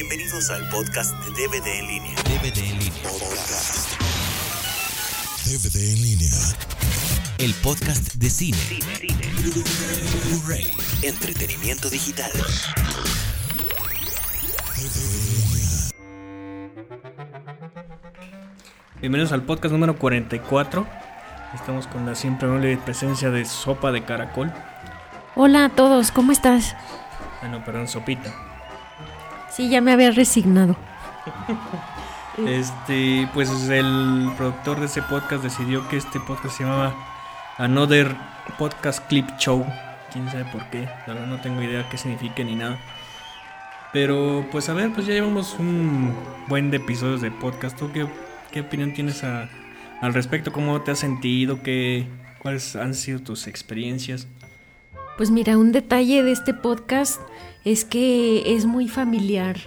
Bienvenidos al podcast de DVD en línea. DVD en línea. DVD en línea. El podcast de cine. Blu-ray. Entretenimiento digital. Bienvenidos al podcast número 44. Estamos con la siempre amable presencia de Sopa de Caracol. Hola a todos, ¿cómo estás? Ah, no, perdón, Sopita. Sí, ya me había resignado. Este, pues el productor de ese podcast decidió que este podcast se llamaba Another Podcast Clip Show. Quién sabe por qué, la verdad no tengo idea qué significa ni nada. Pero pues a ver, pues ya llevamos un buen de episodios de podcast. ¿Tú qué, qué opinión tienes a- al respecto? ¿Cómo te has sentido? ¿Qué, ¿Cuáles han sido tus experiencias? Pues mira, un detalle de este podcast es que es muy familiar.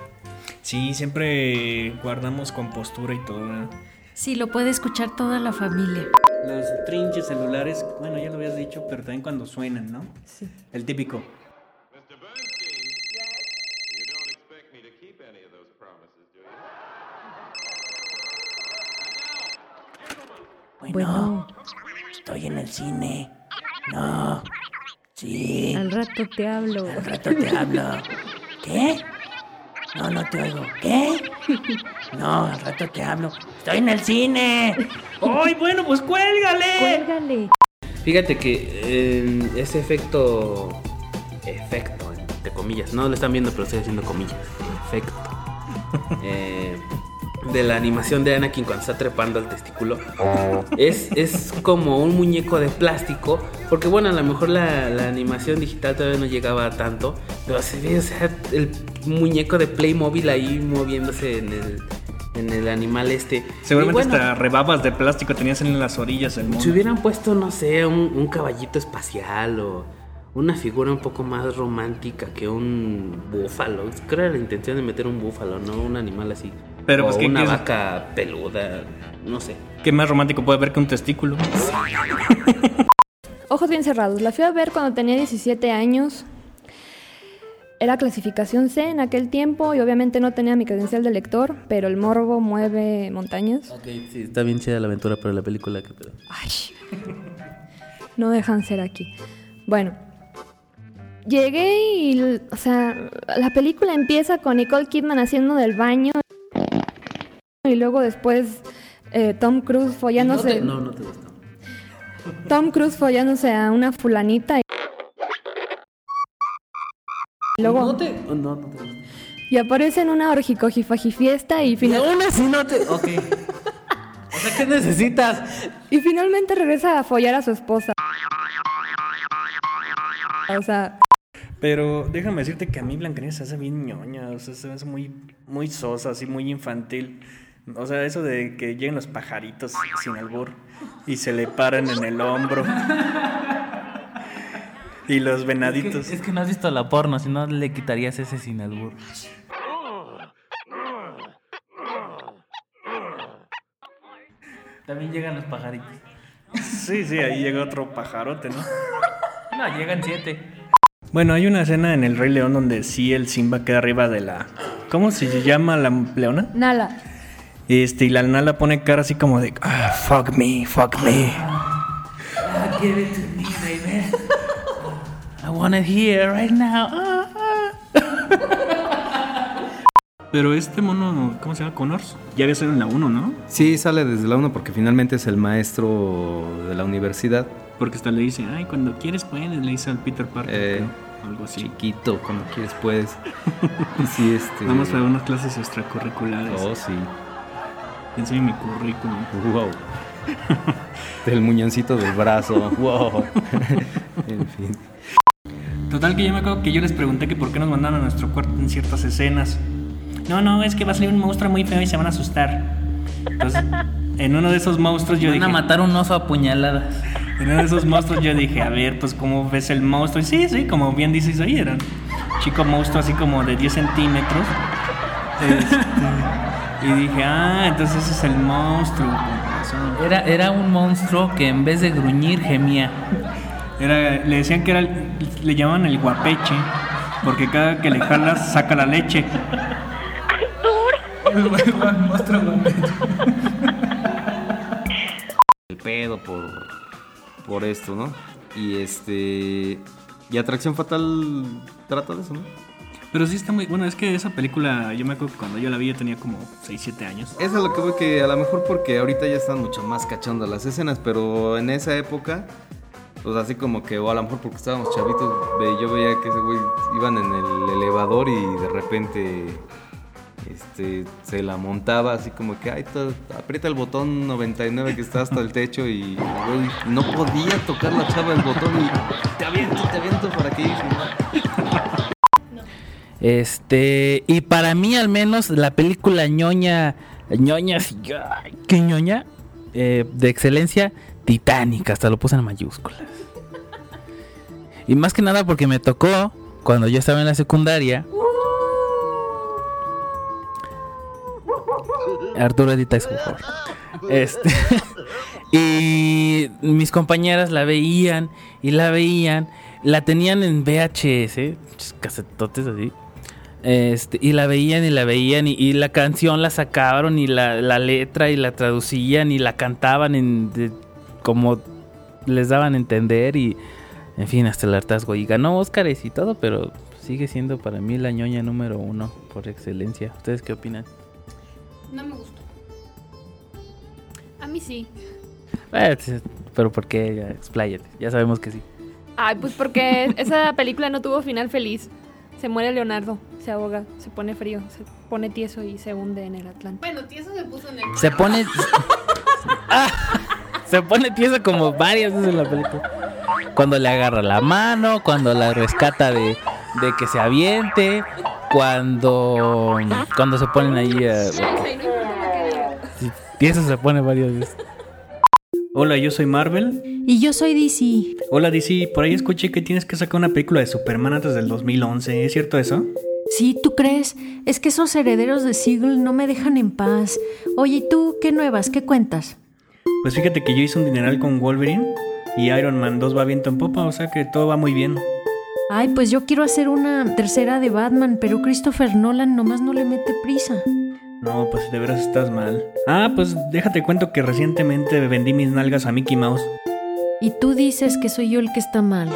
Sí, siempre guardamos compostura y todo. ¿verdad? Sí, lo puede escuchar toda la familia. Los trinches celulares, bueno, ya lo habías dicho, pero también cuando suenan, ¿no? Sí. El típico. Mr. Bernstein. You don't expect me to keep any of those promises, do you? Bueno, Estoy en el cine. No. Sí. al rato te hablo. Al rato te hablo. ¿Qué? No, no te oigo. ¿Qué? No, al rato te hablo. Estoy en el cine. ¡Ay, bueno, pues cuélgale! Cuélgale. Fíjate que eh, ese efecto, efecto, entre comillas, no lo están viendo, pero estoy haciendo comillas, efecto, eh, de la animación de Anakin cuando está trepando al testículo, es, es como un muñeco de plástico, porque bueno, a lo mejor la, la animación digital todavía no llegaba a tanto, pero se ve, o sea, el muñeco de Playmobil ahí moviéndose en el, en el animal este. Seguramente bueno, hasta rebabas de plástico tenías en las orillas el mono. si hubieran puesto, no sé, un, un caballito espacial o una figura un poco más romántica que un búfalo. Creo que era la intención de meter un búfalo, no un animal así. Pero, o pues, ¿qué- una vaca peluda, no sé. ¿Qué más romántico puede haber que un testículo? Ojos bien cerrados. La fui a ver cuando tenía 17 años. Era clasificación C en aquel tiempo y obviamente no tenía mi credencial de lector, pero el morbo mueve montañas. Ok, sí, está bien chida la aventura, pero la película que pedo. Ay, no dejan ser aquí. Bueno, llegué y, o sea, la película empieza con Nicole Kidman haciendo del baño y luego después eh, Tom Cruise follándose. No, te- no, no te gusta. Tom Cruise follándose a una fulanita y luego No te, no, no te gusta. y aparece en una orgicojifajifiesta y, final- Aún así no te. Ok. O sea, ¿qué necesitas? y finalmente regresa a follar a su esposa. O sea, Pero déjame decirte que a mí Blancanieves se hace bien ñoña, o sea, se hace muy, muy sosa, así muy infantil. O sea, eso de que lleguen los pajaritos sin albur y se le paran en el hombro. Y los venaditos. Es que no has visto la porno, si no le quitarías ese sin albur. También llegan los pajaritos. Sí, sí, ahí llega otro pajarote, ¿no? No, llegan siete. Bueno, hay una escena en El Rey León donde sí el Simba queda arriba de la... ¿Cómo se llama la leona? Nala. Este, y la Nala pone cara así como de... Ah, fuck me, fuck me. Give it to me, baby. I want it here, right now. Ah, ah. Pero este mono, ¿cómo se llama? Connors. Ya había salido en la 1, ¿no? Sí, sale desde la 1 porque finalmente es el maestro de la universidad. Porque hasta le dice, ay, cuando quieres puedes, le dice al Peter Parker. Eh, creo, algo así. Chiquito, cuando quieres puedes. Sí, este. Vamos a unas clases extracurriculares. Oh, sí. Enseño mi currículum. Wow. Del muñoncito del brazo. Wow. en fin. Total que yo me acuerdo que yo les pregunté que por qué nos mandaron a nuestro cuarto en ciertas escenas. No, no, es que va a salir un monstruo muy feo y se van a asustar. Entonces, en uno de esos monstruos yo Van dije... a matar un oso a puñaladas. En uno de esos monstruos yo dije, a ver, pues cómo ves el monstruo. Y sí, sí, como bien dices ahí, era un chico monstruo así como de 10 centímetros. Este, y dije, ah, entonces ese es el monstruo. Era, era un monstruo que en vez de gruñir gemía. Era, le decían que era, el- le llamaban el guapeche, porque cada que le jalas saca la leche. El monstruo gourmet. el pedo por, por esto, ¿no? Y este. Y Atracción Fatal trata de eso, ¿no? Pero sí está muy. Bueno, es que esa película, yo me acuerdo que cuando yo la vi, yo tenía como 6, 7 años. Es a lo que veo que a lo mejor porque ahorita ya están mucho más cachondas las escenas, pero en esa época, pues así como que, o a lo mejor porque estábamos chavitos, yo veía que ese güey iban en el elevador y de repente este, se la montaba así como que, ay, aprieta el botón 99 que está hasta el techo y no podía tocar la chava el botón y te aviento, te aviento para que Este, y para mí al menos la película ñoña, ñoña, qué ñoña, eh, de excelencia, Titanic, hasta lo puse en mayúsculas. Y más que nada porque me tocó cuando yo estaba en la secundaria. Arturo edita por favor. Este, y mis compañeras la veían y la veían, la tenían en VHS, casetotes así. Este, y la veían y la veían y, y la canción la sacaron y la, la letra y la traducían y la cantaban en de- como les daban a entender y en fin hasta el hartazgo y ganó Óscares y todo pero sigue siendo para mí la ñoña número uno por excelencia ustedes qué opinan No me gustó. A mí sí. Eh, pero por qué Ya, expláyate ya sabemos que sí Ay, pues porque esa película no tuvo final feliz. Se muere Leonardo, se ahoga, se pone frío, se pone tieso y se hunde en el Atlántico. Bueno, tieso se puso en el. se pone Ah, se pone tiesa como varias veces en la película cuando le agarra la mano cuando la rescata de, de que se aviente cuando cuando se ponen ahí tiesa se pone varias veces Hola, yo soy Marvel. Y yo soy DC. Hola, DC. Por ahí escuché que tienes que sacar una película de Superman antes del 2011. ¿Es cierto eso? Sí, ¿tú crees? Es que esos herederos de Sigil no me dejan en paz. Oye, ¿y tú qué nuevas? ¿Qué cuentas? Pues fíjate que yo hice un dineral con Wolverine y Iron Man 2 va viento en popa, o sea que todo va muy bien. Ay, pues yo quiero hacer una tercera de Batman, pero Christopher Nolan nomás no le mete prisa. No, pues de veras estás mal. Ah, pues déjate cuento que recientemente vendí mis nalgas a Mickey Mouse. Y tú dices que soy yo el que está mal.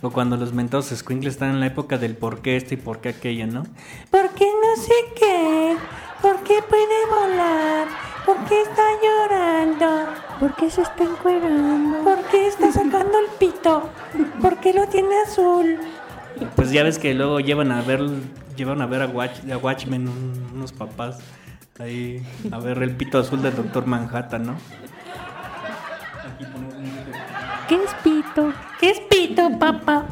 O cuando los mentados squinkles están en la época del por qué esto y por qué aquello, ¿no? ¿Por qué no sé qué? ¿Por qué puede volar? ¿Por qué está llorando? ¿Por qué se está encuerando? ¿Por qué está sacando el pito? ¿Por qué lo tiene azul? Pues ya ves que luego llevan a ver, llevan a ver a, Watch, a Watchmen un- unos papás ahí a ver el pito azul del Doctor Manhattan, ¿no? ¿Qué es pito? ¿Qué es pito, papá?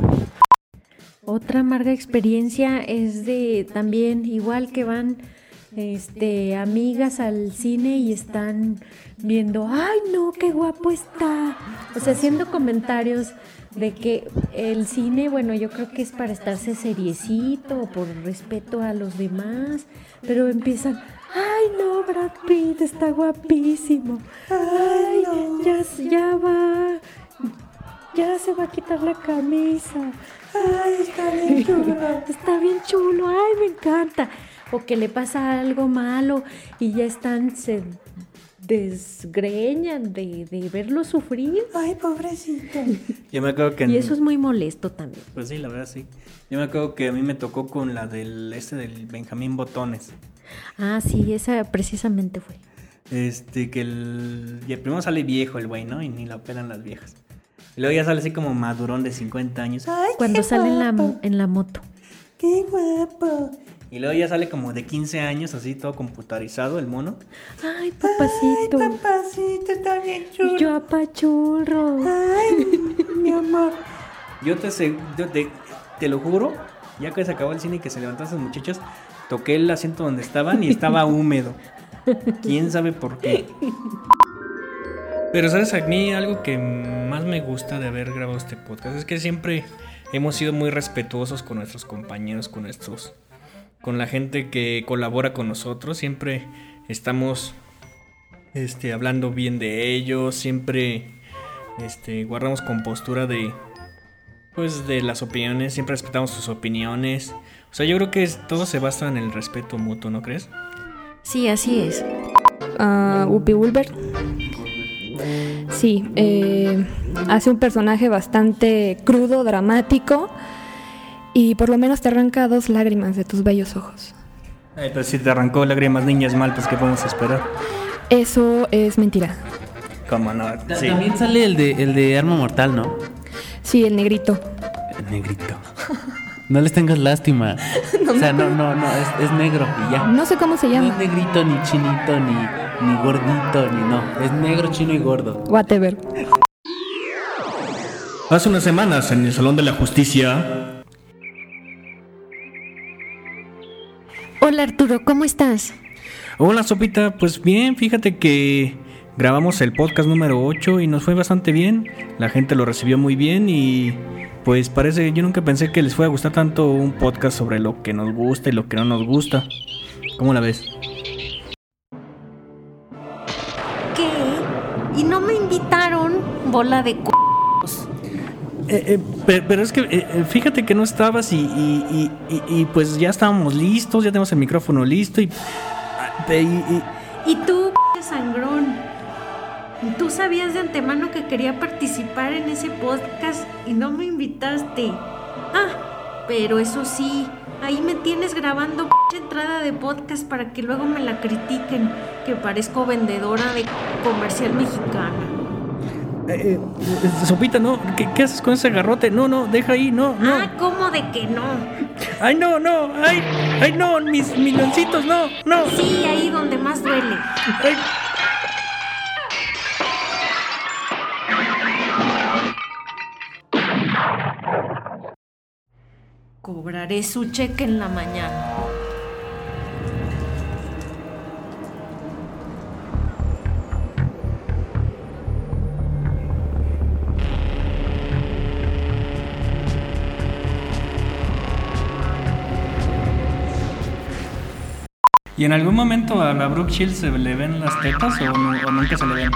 Otra amarga experiencia es de también igual que van este amigas al cine y están viendo, ay no, qué guapo está. O sea, haciendo comentarios de que el cine, bueno, yo creo que es para estarse seriecito, por respeto a los demás, pero empiezan, ay no, Brad Pitt está guapísimo. Ay, ya, ya va, ya se va a quitar la camisa. Ay, está bien chulo. Está bien chulo. Ay, me encanta. O que le pasa algo malo y ya están, se desgreñan de, de verlo sufrir. Ay, pobrecito. Yo me acuerdo que... en- Y eso es muy molesto también. Pues sí, la verdad sí. Yo me acuerdo que a mí me tocó con la del este del Benjamín Botones. Ah, sí, esa precisamente fue. Este, que el. Y primero sale viejo el güey, ¿no? Y ni la pelan las viejas. Y luego ya sale así como madurón de 50 años. Ay, Cuando qué sale en la, guapo. en la moto. Qué guapo. Y luego ya sale como de 15 años, así todo computarizado el mono. Ay, Ay, papacito. papacito, está bien chulo. Yo apachurro. Ay, mi amor. Yo te, yo te, te lo juro, ya que se acabó el cine y que se levantaron esos muchachos, toqué el asiento donde estaban y estaba húmedo. ¿Quién sabe por qué? Pero sabes, a mí algo que más me gusta de haber grabado este podcast es que siempre hemos sido muy respetuosos con nuestros compañeros, con nuestros, con la gente que colabora con nosotros. Siempre estamos, este, hablando bien de ellos. Siempre, este, guardamos compostura de, pues, de las opiniones. Siempre respetamos sus opiniones. O sea, yo creo que es- todo se basa en el respeto mutuo, ¿no crees? Sí, así es. Ah, Whoopi Wolver. Sí, eh, hace un personaje bastante crudo, dramático y por lo menos te arranca dos lágrimas de tus bellos ojos. Ay, pero si te arrancó lágrimas niñas mal, pues ¿qué podemos esperar? Eso es mentira. ¿Cómo no? Sí. También sale el de, el de Arma Mortal, ¿no? Sí, el negrito. El negrito. No les tengas lástima. o sea, no, no, no, es, es negro y ya. No sé cómo se No es llama. negrito, ni chinito, ni, ni gordito, ni no. Es negro, chino y gordo. Whatever. Hace unas semanas en el Salón de la Justicia. Hola Arturo, ¿cómo estás? Hola Sopita, pues bien, fíjate que grabamos el podcast número 8 y nos fue bastante bien. La gente lo recibió muy bien y pues parece, yo nunca pensé que les fuera a gustar tanto un podcast sobre lo que nos gusta y lo que no nos gusta. ¿Cómo la ves? ¿Qué? ¿Y no me invitaron? Bola de c... Eh, eh, pe- pero, es que eh, fíjate que no estabas y, y- y- y- pues ya estábamos listos, ya tenemos el micrófono listo y... ah, y- y- ¿Y tú, sangrón? ¿Tú sabías de antemano que quería participar en ese podcast y no me invitaste? Ah, pero eso sí, ahí me tienes grabando p entrada de podcast para que luego me la critiquen, que parezco vendedora de comercial mexicana. eh, eh, Sopita, no, ¿qué, qué haces con ese garrote? No, no, deja ahí, no, no. Ah, ¿cómo de que no? Ay, no, no, ay, ay, no, mis milloncitos, no, no. Sí, ahí donde más duele. Ay. Cobraré su cheque en la mañana. ¿Y en algún momento a la Brooke Shields se le ven las tetas o, nunca se le ven?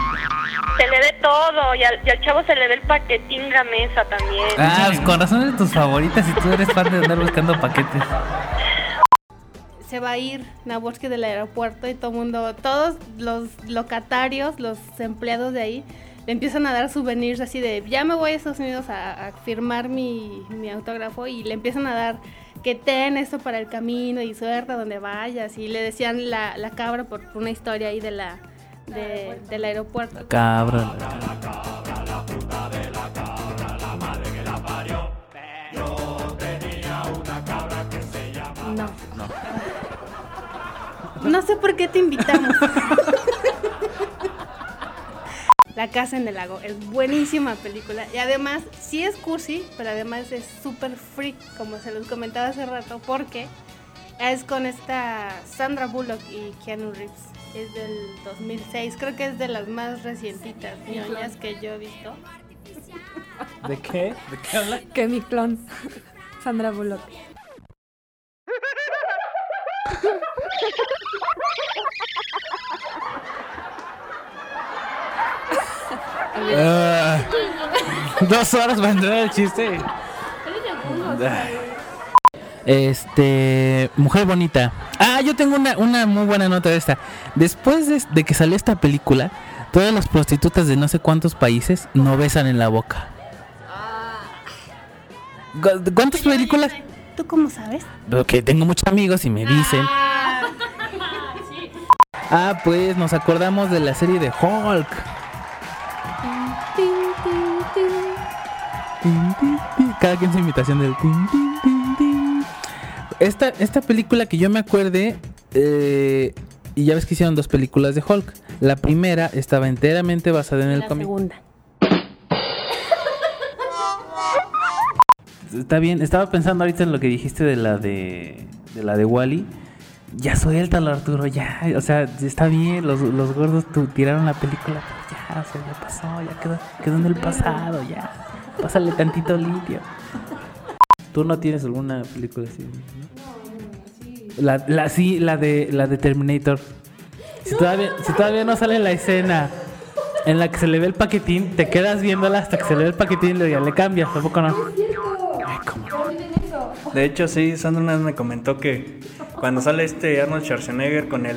Se le ve todo y al, y al chavo se le ve el paquetín gamesa también. Ah, pues con razón eres tus favoritas y tú eres fan de andar buscando paquetes. se va a ir Naborski del aeropuerto y todo mundo, todos los locatarios, los empleados de ahí, le empiezan a dar souvenirs así de, ya me voy a Estados Unidos a, a firmar mi, mi autógrafo y le empiezan a dar que ten esto para el camino y suerte a donde vayas y le decían la, la cabra por una historia ahí de la, de- del aeropuerto. Cabrón. No. No sé por qué te invitamos. La casa en el lago es buenísima película y además sí es cursi, pero además es súper freak, como se los comentaba hace rato, porque es con esta Sandra Bullock y Keanu Reeves. Es del 2006, creo que es de las más recientitas ñoñas que yo he visto. ¿De qué? ¿De qué habla? Que mi clon. Sandra Bullock. Ah, dos horas para entrar al chiste. Este, mujer bonita. Ah, yo tengo una, una muy buena nota de esta. Después de, de que salió esta película, todas las prostitutas de no sé cuántos países no besan en la boca. ¿Cu- ¿Cuántas películas? ¿Tú cómo sabes? Porque tengo muchos amigos y me dicen. Ah, pues nos acordamos de la serie de Hulk. Cada quien su imitación del tin. Esta, esta película que yo me acuerde, eh, y ya ves que hicieron dos películas de Hulk. La primera estaba enteramente basada en el La cómic. segunda. Está bien, estaba pensando ahorita en lo que dijiste de la de, de la de Wally. Ya suéltalo, Arturo, ya. O sea, está bien, los, los gordos tu- tiraron la película, pero ya, o sea, ya pasó, ya quedó, quedó en el pasado, ya. Pásale tantito limpio. ¿Tú no tienes alguna película así? ¿no? La, la, sí, la de, la de Terminator. Si todavía, si todavía no sale la escena en la que se le ve el paquetín, te quedas viéndola hasta que se le ve el paquetín y ya le cambias, tampoco no. Ay, cómo no. De hecho, sí, Sandra una vez me comentó que cuando sale este Arnold Schwarzenegger con el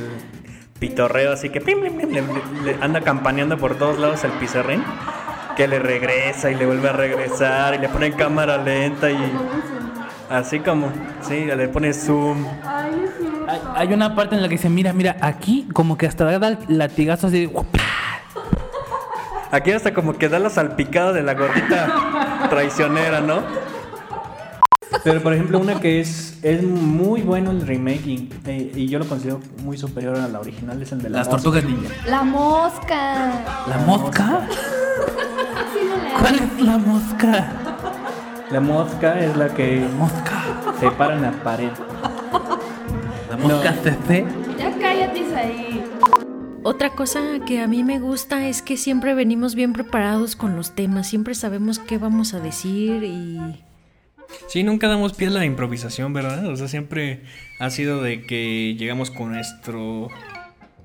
pitorreo así que pim, pim, pim, le, le- le anda campaneando por todos lados el pizarrín, que le regresa y le vuelve a regresar y le pone cámara lenta y así como, sí, le pone zoom. Hay, hay una parte en la que dice, mira, mira, aquí como que hasta da latigazos de... Aquí hasta como que da la salpicada de la gordita traicionera, ¿no? Pero por ejemplo, una que es, es muy bueno el remake y, eh, y yo lo considero muy superior a la original es el de la Las mosca. tortugas ninja. La mosca. ¿La mosca? ¿Cuál es la mosca? La mosca es la que se para en la pared. La mosca CC. Ya cállate, Isaí. Otra cosa que a mí me gusta es que siempre venimos bien preparados con los temas, siempre sabemos qué vamos a decir y Sí, nunca damos pie a la improvisación, ¿verdad? O sea, siempre ha sido de que llegamos con nuestro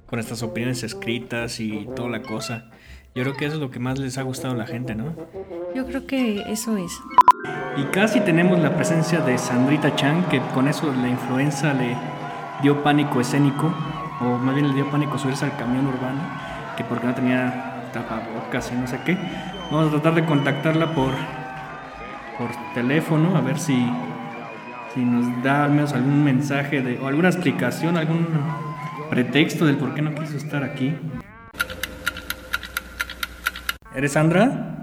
con nuestras opiniones escritas y toda la cosa. Yo creo que eso es lo que más les ha gustado a la gente, ¿no? yo creo que eso es. Y casi tenemos la presencia de Sandrita Chan, que con eso la influenza le dio pánico escénico, o más bien le dio pánico subirse al camión urbano, que porque no tenía tapabocas y no sé qué. Vamos a tratar de contactarla por, por teléfono, a ver si, si nos da al menos algún mensaje de, o alguna explicación, algún pretexto del por qué no quiso estar aquí. ¿Eres Sandra?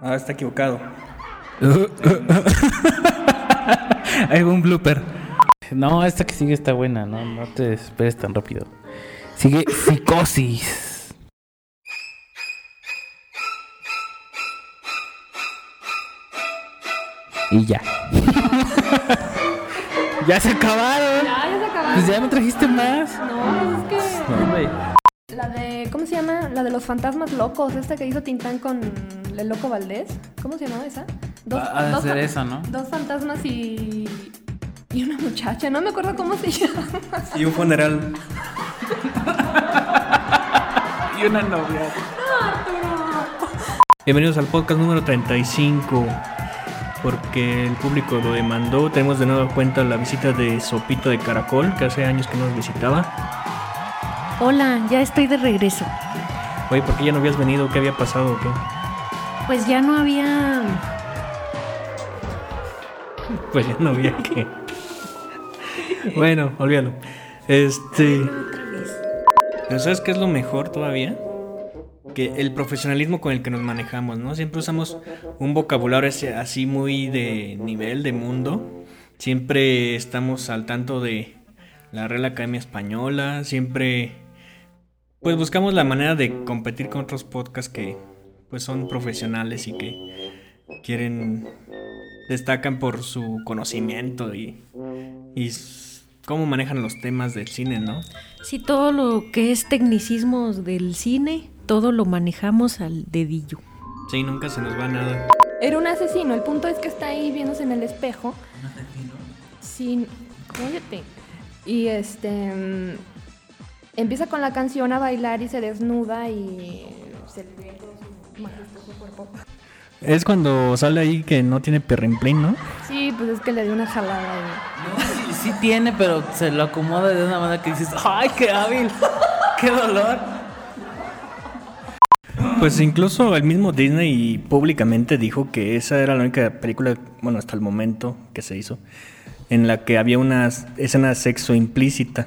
Ah, está equivocado. Hay un blooper. No, esta que sigue está buena, no, no te desesperes tan rápido. Sigue psicosis. Y ya. ya se acabaron. Ya, ya se acabaron. Pues ya no trajiste más. No, es que. No. La de. ¿Cómo se llama? La de los fantasmas locos. Esta que hizo Tintán con el loco Valdés. ¿Cómo se llamaba esa? Ha de ser fa- esa, ¿no? Dos fantasmas y. Y una muchacha. No me acuerdo cómo se llama. Y un funeral. y una novia. Bienvenidos al podcast número 35. Porque el público lo demandó. Tenemos de nuevo cuenta la visita de Sopito de Caracol, que hace años que no nos visitaba. Hola, ya estoy de regreso. Oye, ¿por qué ya no habías venido? ¿Qué había pasado? o ¿Qué? Pues ya no había Pues ya no había que. bueno, olvídalo. Este. Pero ¿sabes qué es lo mejor todavía? Que el profesionalismo con el que nos manejamos, ¿no? Siempre usamos un vocabulario así muy de nivel, de mundo. Siempre estamos al tanto de la Real Academia Española. Siempre. Pues buscamos la manera de competir con otros podcasts que pues son profesionales y que quieren destacan por su conocimiento y, y cómo manejan los temas del cine, ¿no? Sí, todo lo que es tecnicismos del cine, todo lo manejamos al dedillo. Sí, nunca se nos va nada. Era un asesino. El punto es que está ahí viéndose en el espejo. ¿Un asesino? Sí, cállate. Y este. mm, empieza con la canción a bailar y se desnuda y se le ve todo su majestuoso cuerpo. Es cuando sale ahí que no tiene perrimplín, ¿no? Sí, pues es que le dio una jalada. y- Sí, sí tiene, pero se lo acomoda de una manera que dices, ¡ay, qué hábil! ¡Qué dolor! Pues incluso el mismo Disney públicamente dijo que esa era la única película, bueno, hasta el momento que se hizo, en la que había una escena de sexo implícita.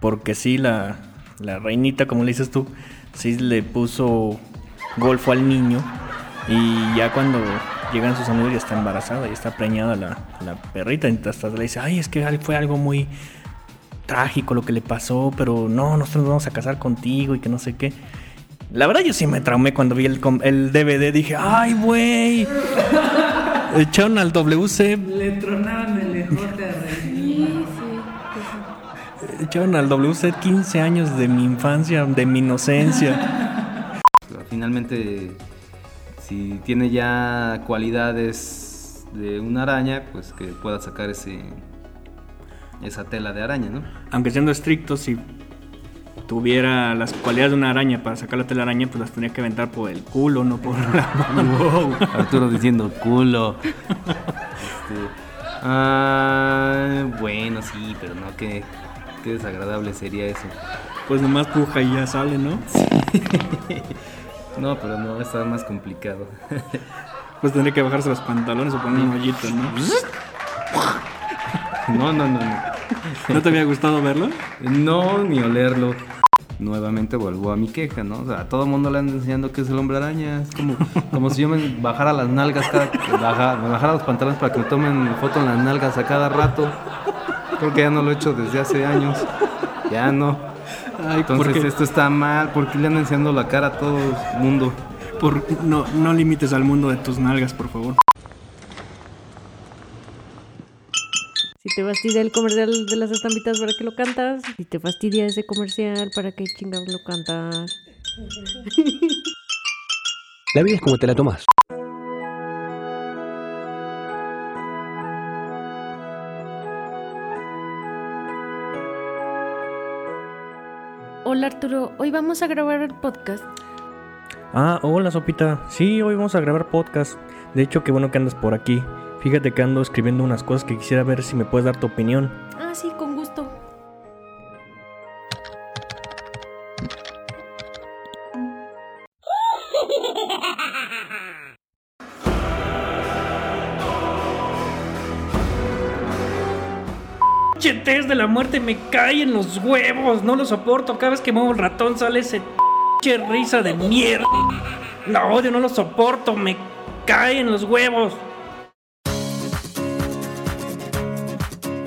Porque sí, la, la reinita, como le dices tú, sí le puso golfo al niño y ya cuando llegan sus amigos ya está embarazada, ya está preñada la, la perrita. Y hasta le dice, ay, es que fue algo muy trágico lo que le pasó, pero no, nosotros nos vamos a casar contigo y que no sé qué. La verdad yo sí me traumé cuando vi el, DVD, dije, ay, güey. Echaron al WC, Le tronaban el ejote Sí, sí. echaron al WC 15 años de mi infancia, de mi inocencia. Finalmente, si tiene ya cualidades de una araña, pues que pueda sacar ese esa tela de araña, ¿no? Aunque siendo estricto, si tuviera las cualidades de una araña para sacar la telaraña, pues las tenía que aventar por el culo, no por la mano. Arturo diciendo culo. este. Ah, bueno, sí, pero no, qué, qué desagradable sería eso. Pues nomás puja y ya sale, ¿no? No, pero no, está más complicado. Pues tendría que bajarse los pantalones o poner un hoyito, ¿no? No, no, no, no. ¿No te había gustado verlo? No, ni olerlo. Nuevamente vuelvo a mi queja, ¿no? O sea, a todo el mundo le anda enseñando que es el hombre araña. Es como, como si yo me bajara las nalgas cada... baja- me bajara los pantalones para que me tomen foto en las nalgas a cada rato. Creo que ya no lo he hecho desde hace años. Ya no. Ay, ¿por Entonces esto está mal. ¿Por qué le andan enseñando la cara a todo el mundo? Por, no, no limites al mundo de tus nalgas, por favor. Si te fastidia el comercial de las estampitas, ¿para qué lo cantas? Si te fastidia ese comercial, ¿para qué chingados lo cantas? La vida es como te la tomas. Hola Arturo, hoy vamos a grabar el podcast. Ah, hola Sopita. Sí, hoy vamos a grabar podcast. De hecho, qué bueno que andas por aquí. Fíjate que ando escribiendo unas cosas que quisiera ver si me puedes dar tu opinión. Ah, sí, con test de la muerte me cae en los huevos. No lo soporto. Cada vez que muevo el ratón sale ese risa de mierda. Lo odio, no lo soporto. Me cae en los huevos.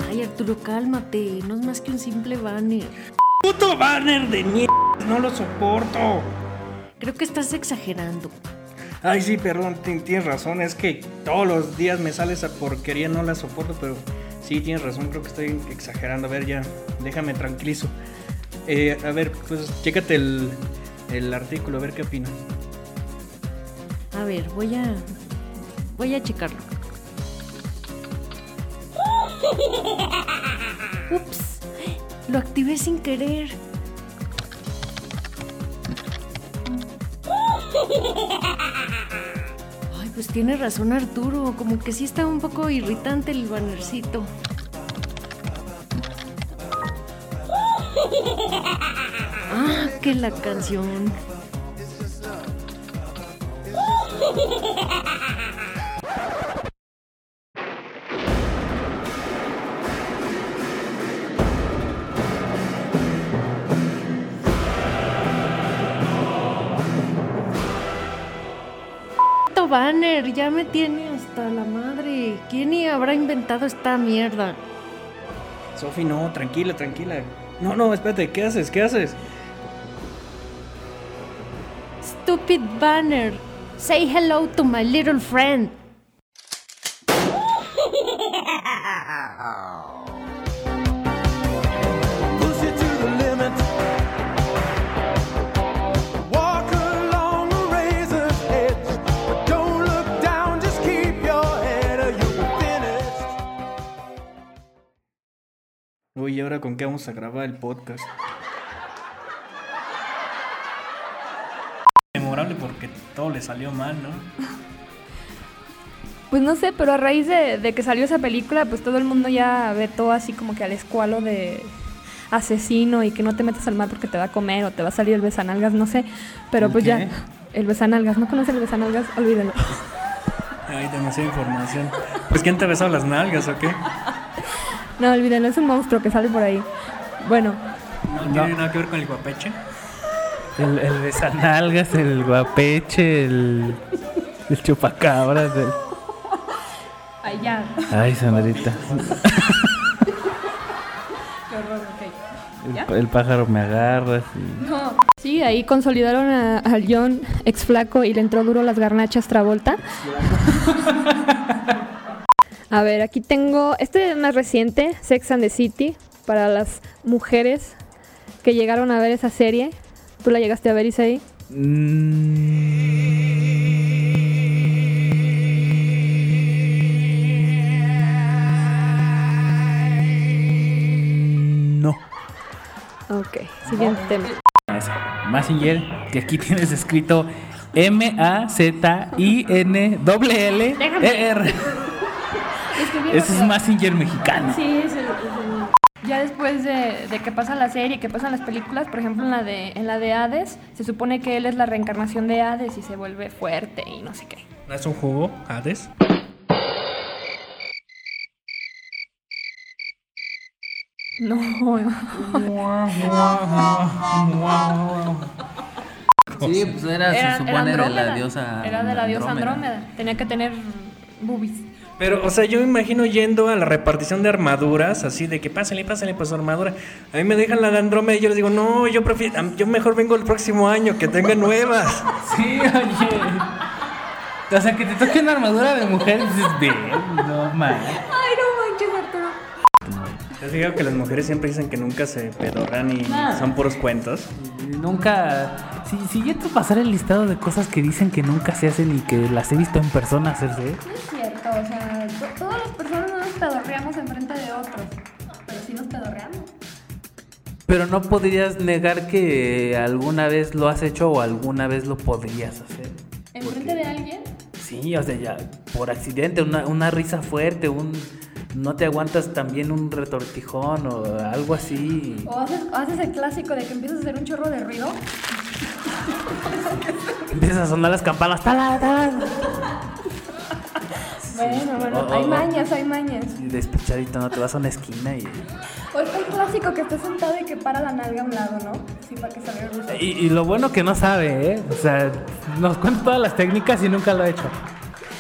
Ay Arturo, cálmate. No es más que un simple banner. Puto banner de mierda. No lo soporto. Creo que estás exagerando. Ay, sí, perdón, ti- tienes razón. Es que todos los días me sale esa porquería, no la soporto, pero sí, tienes razón. Creo que estoy exagerando. A ver, ya, déjame tranquilizo. Eh, a ver, pues chécate el, el artículo, a ver qué opinas. A ver, voy a. Voy a checarlo. Ups, lo activé sin querer. Pues tiene razón Arturo, como que sí está un poco irritante el bannercito. Ah, que la canción. Ya me tiene hasta la madre. ¿Quién y habrá inventado esta mierda? Sofi, no, tranquila, tranquila. No, no, espérate, ¿qué haces? ¿Qué haces? Stupid banner. Say hello to my little friend. ¿y ahora con qué vamos a grabar el podcast? Memorable porque todo le salió mal, ¿no? Pues no sé, pero a raíz de, de que salió esa película, pues todo el mundo ya ve todo así como que al escualo de asesino y que no te metas al mar porque te va a comer o te va a salir el besanalgas, no sé. Pero ¿El pues qué? ya, el besanalgas, ¿no conoces el besanalgas? Olvídalo. Hay demasiada información. Pues ¿quién te ha besado las nalgas o qué? No, olvídalo, es un monstruo que sale por ahí. Bueno, No, tiene nada que ver con el guapeche. El, el besanalgas, el guapeche, el, el chupacabras. el- Ay, ya. Ay, Sandrita. Qué horror, ok. ¿Ya? El, el pájaro me agarra. sí. No. Sí, ahí consolidaron a- al John ex flaco y le entró duro las garnachas Travolta. A ver, aquí tengo, este es más reciente, Sex and the City, para las mujeres que llegaron a ver esa serie. ¿Tú la llegaste a ver, Isaí? No. Ok, siguiente tema. Massinger, que aquí tienes escrito M-A-Z-I-N-L-L-E-R. Es que bien Ese es rápido. Massinger mexicano. Sí, es el, es el- Ya después de, de que pasa la serie, que pasan las películas, por ejemplo en la de en la de Hades, se supone que él es la reencarnación de Hades y se vuelve fuerte y no sé qué. ¿No es un jugo, Hades? No. Sí, pues era, se supone de la diosa. Era de la diosa Andrómeda. Tenía que tener boobies. Pero, o sea, yo me imagino yendo a la repartición de armaduras, así de que pásale, pásale, pues su armadura. A mí me dejan la de Andrómeda y yo les digo, no, yo prefiero, yo mejor vengo el próximo año, que tenga nuevas. Sí, oye. O sea, que te toque una armadura de mujer, dices, bien, no man. Ay, no manches, Arturo. Les digo que las mujeres siempre dicen que nunca se pedorran y Ah. son puros cuentos. Nunca. Si, si yo te pasara el listado de cosas que dicen que nunca se hacen y que las he visto en persona hacerse. O sea, to- todas las personas no nos pedorreamos enfrente de otros. Pero sí nos pedorreamos. Pero no podrías negar que alguna vez lo has hecho o alguna vez lo podrías hacer. ¿Enfrente de alguien? Sí, o sea, ya por accidente, una, una risa fuerte, un no te aguantas también un retortijón o algo así. ¿O haces, o haces el clásico de que empiezas a hacer un chorro de ruido? Empiezas a sonar las campanas. ¡Tala, tala! Bueno, bueno, hay mañas, hay mañas. Y despechadito, no te vas a una esquina y. O el clásico que está sentado y que para la nalga a un lado, ¿no? Sí, para que salga el ruso. Y, y lo bueno que no sabe, ¿eh? O sea, nos cuenta todas las técnicas y nunca lo ha hecho.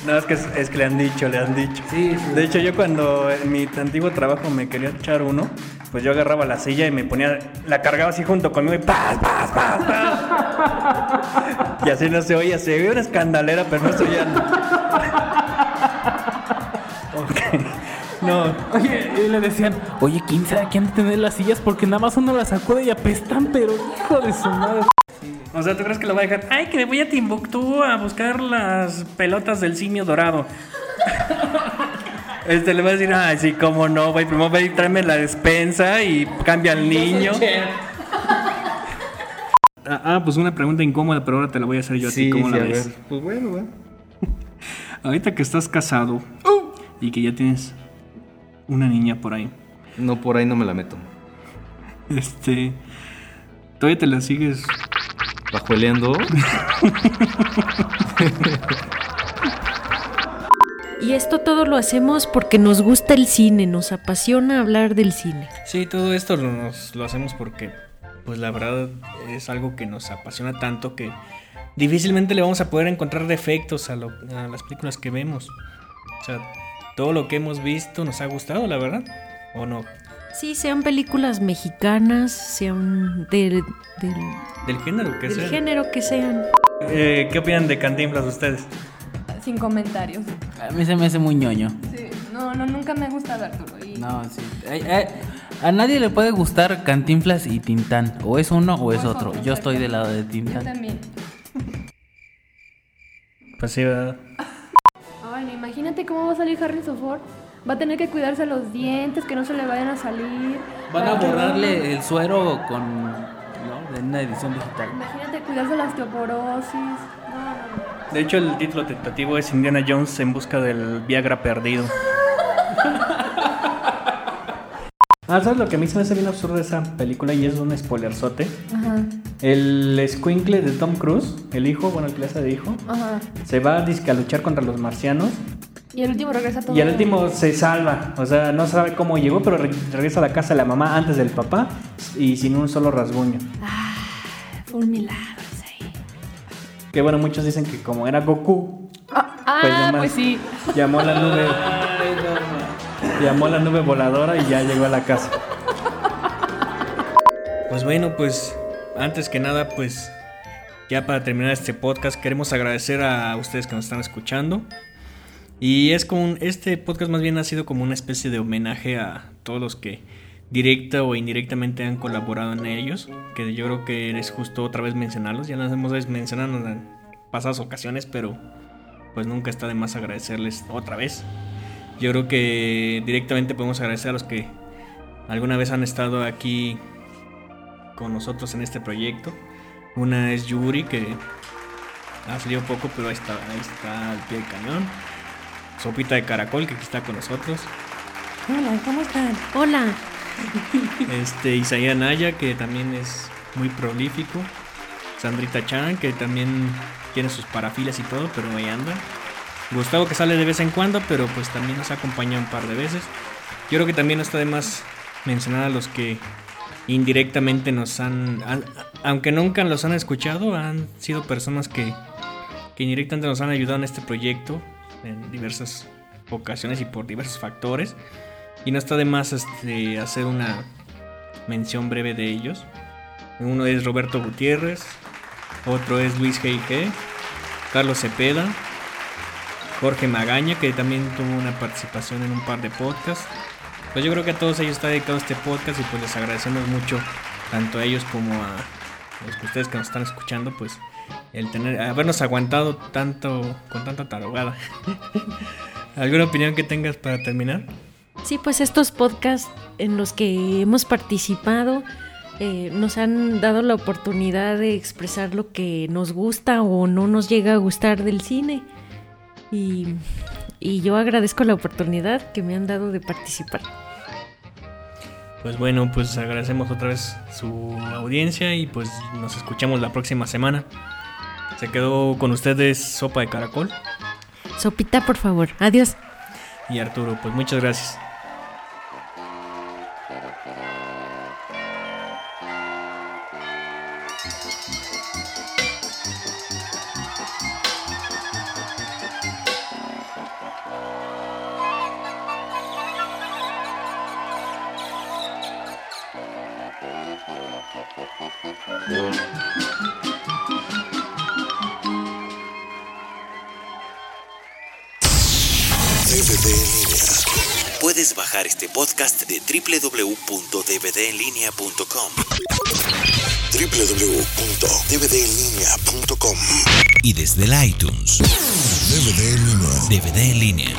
No, es que, es, es que le han dicho, le han dicho. Sí, sí. De hecho, yo cuando en mi antiguo trabajo me quería echar uno, pues yo agarraba la silla y me ponía, la cargaba así junto conmigo y ¡paz, paz, paz, paz! y así no se oía, se oía una escandalera, pero no se oía. No. Oye, y le decían, oye, ¿quién sabe quién tener las sillas? Porque nada más uno las sacude y apestan, pero hijo de su madre. O sea, ¿tú crees que lo va a dejar? Ay, que me voy a Timbuktu a buscar las pelotas del simio dorado. Este le va a decir, ay, sí, cómo no, güey. Primero ve y tráeme la despensa y cambia al niño. Ah, ah, pues una pregunta incómoda, pero ahora te la voy a hacer yo a ti. Sí, ¿Cómo sí, la a ves? ver. Pues bueno, va. Ahorita que estás casado y que ya tienes una niña por ahí. No, por ahí no me la meto. Este. ¿Todavía te la sigues Pajueleando. Y esto todo lo hacemos porque nos gusta el cine, nos apasiona hablar del cine. Sí, todo esto lo, nos- lo hacemos porque, pues la verdad es algo que nos apasiona tanto que difícilmente le vamos a poder encontrar defectos a, lo- a las películas que vemos. O sea, todo lo que hemos visto nos ha gustado, la verdad, ¿o no? Sí, sean películas mexicanas, sean del, del, Del género que del sea. género que sean. Eh, ¿Qué opinan de Cantinflas ustedes? Sin comentarios. A mí se me hace muy ñoño. Sí, no, no, nunca me ha gustado Arturo. Y No, sí. Ay, ay, a nadie le puede gustar Cantinflas y Tintán. O es uno o es otro. Yo estoy del lado de yo Tintán. también. Pues sí, ¿verdad? Imagínate cómo va a salir Harrison Ford. Va a tener que cuidarse los dientes, que no se le vayan a salir. Van a borrarle el suero con. ¿no? De una edición digital. Imagínate cuidarse la osteoporosis. No. De hecho, el título tentativo es Indiana Jones en busca del Viagra perdido. Ah, ¿sabes lo que a mí se me hace bien absurdo de esa película? Y es un spoilerzote. Ajá, El squinkle de Tom Cruise, el hijo, bueno, el que le hace de hijo, ajá. se va dizque, a luchar contra los marcianos Y el último regresa todo. y al último se salva. O sea, no sabe cómo llegó, pero re- regresa a la casa de la mamá antes del papá y sin un solo rasguño. Fue un milagro. Que bueno, muchos dicen que como era Goku, Ah, Pues nomás. pues sí. llamó a la nube. Llamó a la nube voladora y ya llegó a la casa. Pues bueno, pues antes que nada, pues ya para terminar este podcast, queremos agradecer a ustedes que nos están escuchando. Y es como este podcast más bien ha sido como una especie de homenaje a todos los que directa o indirectamente han colaborado en ellos. Que yo creo que es justo otra vez mencionarlos. Ya nos hemos mencionado en pasadas ocasiones, pero pues nunca está de más agradecerles otra vez. Yo creo que directamente podemos agradecer a los que alguna vez han estado aquí con nosotros en este proyecto. Una es Yuri, que ha salido poco, pero ahí está, ahí está al pie del cañón. Sopita de Caracol, que aquí está con nosotros. Hola, ¿cómo están? Hola. Este, Isaías Naya, que también es muy prolífico. Sandrita Chan, que también tiene sus parafilas y todo, pero ahí anda. Gustavo, que sale de vez en cuando, pero pues también nos acompaña un par de veces. Yo creo que también está de más mencionar a los que indirectamente nos han, han- aunque nunca los han escuchado, han sido personas que, que indirectamente nos han ayudado en este proyecto en diversas ocasiones y por diversos factores. Y no está de más este, hacer una mención breve de ellos. Uno es Roberto Gutiérrez, otro es Luis G.I.G., Carlos Cepeda, Jorge Magaña, que también tuvo una participación en un par de podcasts. Pues yo creo que a todos ellos está dedicado este podcast y pues les agradecemos mucho, tanto a ellos como a los que ustedes que nos están escuchando, pues el tener, habernos aguantado tanto, con tanta tarugada. ¿Alguna opinión que tengas para terminar? Sí, pues estos podcasts en los que hemos participado eh, nos han dado la oportunidad de expresar lo que nos gusta o no nos llega a gustar del cine. Y, y yo agradezco la oportunidad que me han dado de participar. Pues bueno, pues agradecemos otra vez su audiencia y pues nos escuchamos la próxima semana. Se quedó con ustedes Sopa de Caracol Sopita, por favor. Adiós. y Arturo. Pues muchas gracias. www.dvdenlinea.com. www.dvdenlinea.com Y desde el iTunes. DVD en línea. DVD en línea.